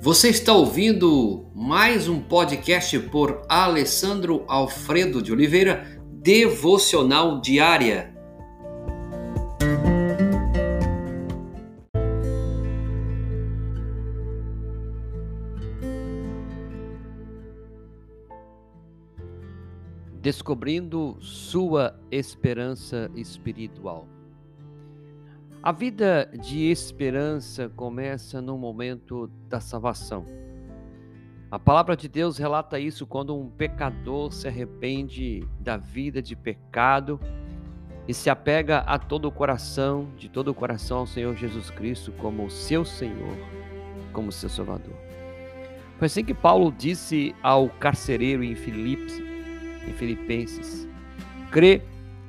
Você está ouvindo mais um podcast por Alessandro Alfredo de Oliveira, Devocional Diária. Descobrindo sua esperança espiritual. A vida de esperança começa no momento da salvação. A palavra de Deus relata isso quando um pecador se arrepende da vida de pecado e se apega a todo o coração, de todo o coração ao Senhor Jesus Cristo como seu Senhor, como seu Salvador. Foi assim que Paulo disse ao carcereiro em em Filipenses: crê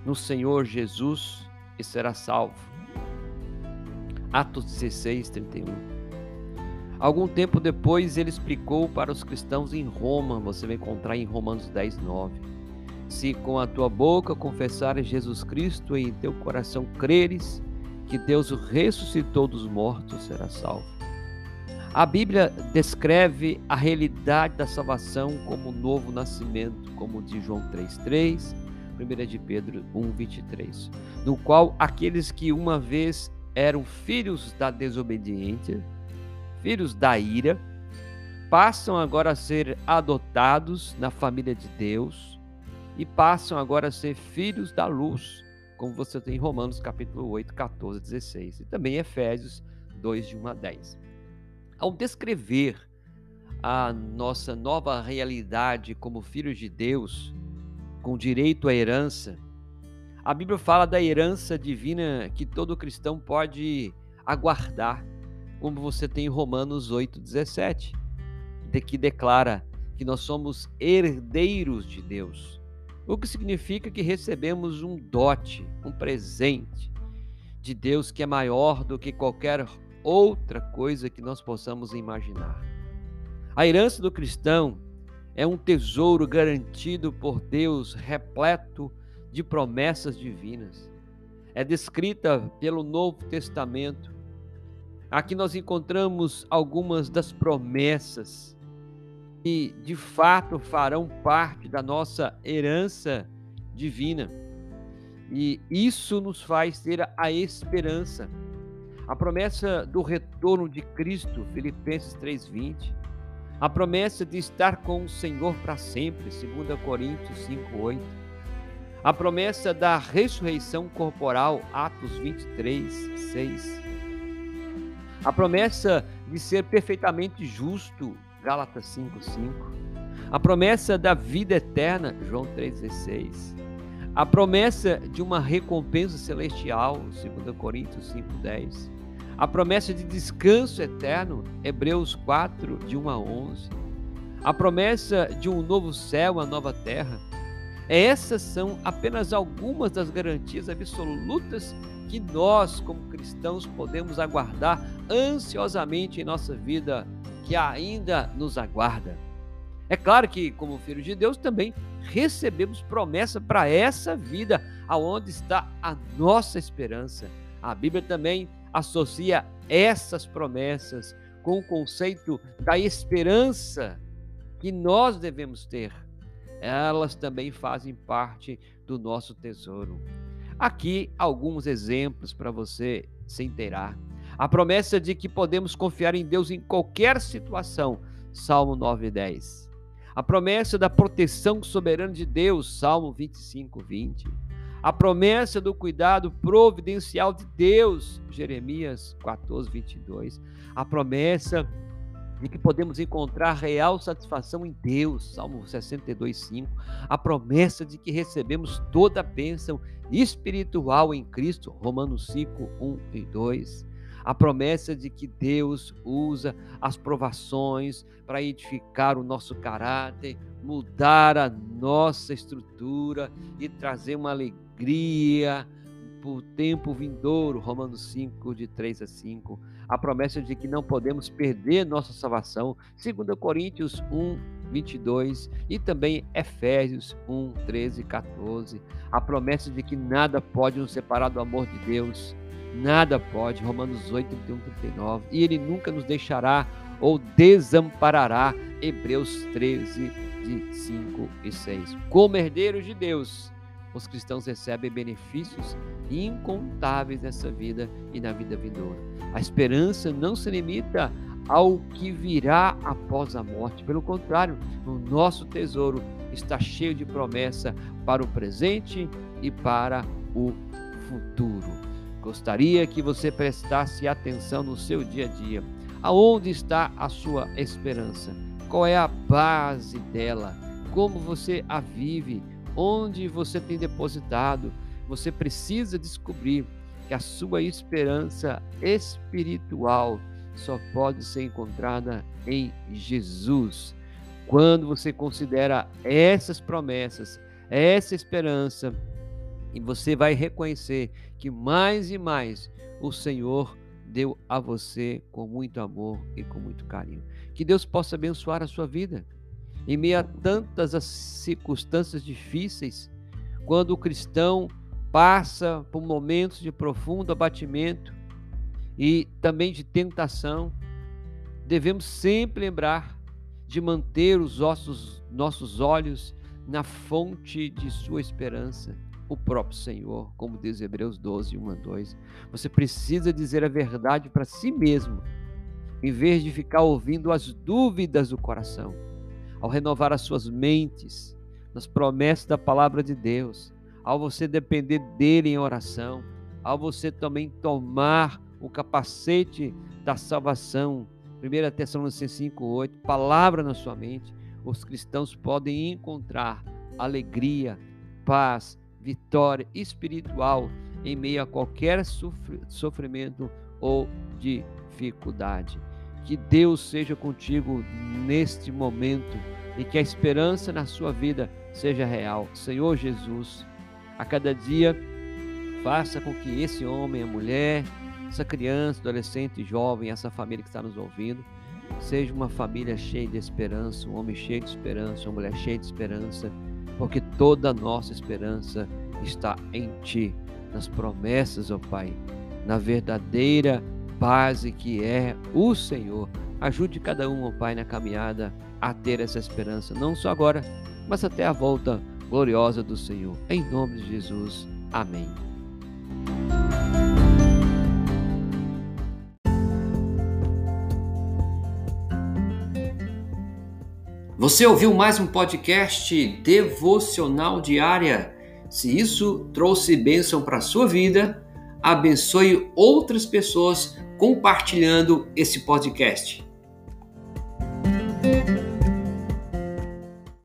no Senhor Jesus e será salvo Atos 16, 31. Algum tempo depois, ele explicou para os cristãos em Roma, você vai encontrar em Romanos 10, 9. Se com a tua boca confessares Jesus Cristo e em teu coração creres que Deus ressuscitou dos mortos, será salvo. A Bíblia descreve a realidade da salvação como novo nascimento, como diz João 3,3, 1 de Pedro 1,23, no qual aqueles que uma vez eram filhos da desobediência, filhos da ira, passam agora a ser adotados na família de Deus e passam agora a ser filhos da luz, como você tem em Romanos capítulo 8, 14, 16 e também Efésios 2, de 1 a 10. Ao descrever a nossa nova realidade como filhos de Deus, com direito à herança, a Bíblia fala da herança divina que todo cristão pode aguardar, como você tem em Romanos 8,17, de que declara que nós somos herdeiros de Deus, o que significa que recebemos um dote, um presente de Deus que é maior do que qualquer outra coisa que nós possamos imaginar. A herança do cristão é um tesouro garantido por Deus, repleto de promessas divinas. É descrita pelo Novo Testamento. Aqui nós encontramos algumas das promessas que de fato farão parte da nossa herança divina. E isso nos faz ter a esperança. A promessa do retorno de Cristo, Filipenses 3:20. A promessa de estar com o Senhor para sempre, 2 Coríntios 5:8 a promessa da ressurreição corporal, Atos 23, 6. A promessa de ser perfeitamente justo, Gálatas 5, 5. A promessa da vida eterna, João 3,16. A promessa de uma recompensa celestial, 2 Coríntios 5, 10. A promessa de descanso eterno, Hebreus 4, de 1 a 11. A promessa de um novo céu, uma nova terra, essas são apenas algumas das garantias absolutas que nós, como cristãos, podemos aguardar ansiosamente em nossa vida, que ainda nos aguarda. É claro que, como filhos de Deus, também recebemos promessa para essa vida, aonde está a nossa esperança. A Bíblia também associa essas promessas com o conceito da esperança que nós devemos ter elas também fazem parte do nosso tesouro. Aqui alguns exemplos para você se inteirar. A promessa de que podemos confiar em Deus em qualquer situação, Salmo 9 10. A promessa da proteção soberana de Deus, Salmo 25, 20. A promessa do cuidado providencial de Deus, Jeremias 14, 22. A promessa de que podemos encontrar real satisfação em Deus, Salmo 62, 5, a promessa de que recebemos toda a bênção espiritual em Cristo, Romanos 5, 1 e 2, a promessa de que Deus usa as provações para edificar o nosso caráter, mudar a nossa estrutura e trazer uma alegria por tempo vindouro, Romanos 5, de 3 a 5. A promessa de que não podemos perder nossa salvação, 2 Coríntios 1, 22 e também Efésios 1, 13 e 14. A promessa de que nada pode nos separar do amor de Deus, nada pode, Romanos 8, 31, 39. E Ele nunca nos deixará ou desamparará. Hebreus 13, de 5 e 6. Como herdeiros de Deus, os cristãos recebem benefícios incontáveis nessa vida e na vida vindoura. A esperança não se limita ao que virá após a morte. Pelo contrário, o nosso tesouro está cheio de promessa para o presente e para o futuro. Gostaria que você prestasse atenção no seu dia a dia. Aonde está a sua esperança? Qual é a base dela? Como você a vive? Onde você tem depositado? Você precisa descobrir que a sua esperança espiritual só pode ser encontrada em Jesus. Quando você considera essas promessas, essa esperança, e você vai reconhecer que mais e mais o Senhor deu a você com muito amor e com muito carinho. Que Deus possa abençoar a sua vida. Em meio a tantas as circunstâncias difíceis, quando o cristão passa por momentos de profundo abatimento e também de tentação, devemos sempre lembrar de manter os nossos, nossos olhos na fonte de sua esperança o próprio Senhor, como diz Hebreus 12, 1 a 2. Você precisa dizer a verdade para si mesmo, em vez de ficar ouvindo as dúvidas do coração. Ao renovar as suas mentes nas promessas da palavra de Deus, ao você depender dele em oração, ao você também tomar o capacete da salvação, 1 Tessalonicenses 8, palavra na sua mente, os cristãos podem encontrar alegria, paz, vitória espiritual em meio a qualquer sofrimento ou dificuldade. Que Deus seja contigo neste momento e que a esperança na sua vida seja real. Senhor Jesus, a cada dia faça com que esse homem, a mulher, essa criança, adolescente, jovem, essa família que está nos ouvindo, seja uma família cheia de esperança, um homem cheio de esperança, uma mulher cheia de esperança porque toda a nossa esperança está em Ti, nas promessas, ó Pai, na verdadeira base que é o Senhor. Ajude cada um, ó Pai, na caminhada a ter essa esperança, não só agora, mas até a volta gloriosa do Senhor. Em nome de Jesus. Amém. Você ouviu mais um podcast devocional diária? Se isso trouxe bênção para a sua vida, abençoe outras pessoas compartilhando esse podcast.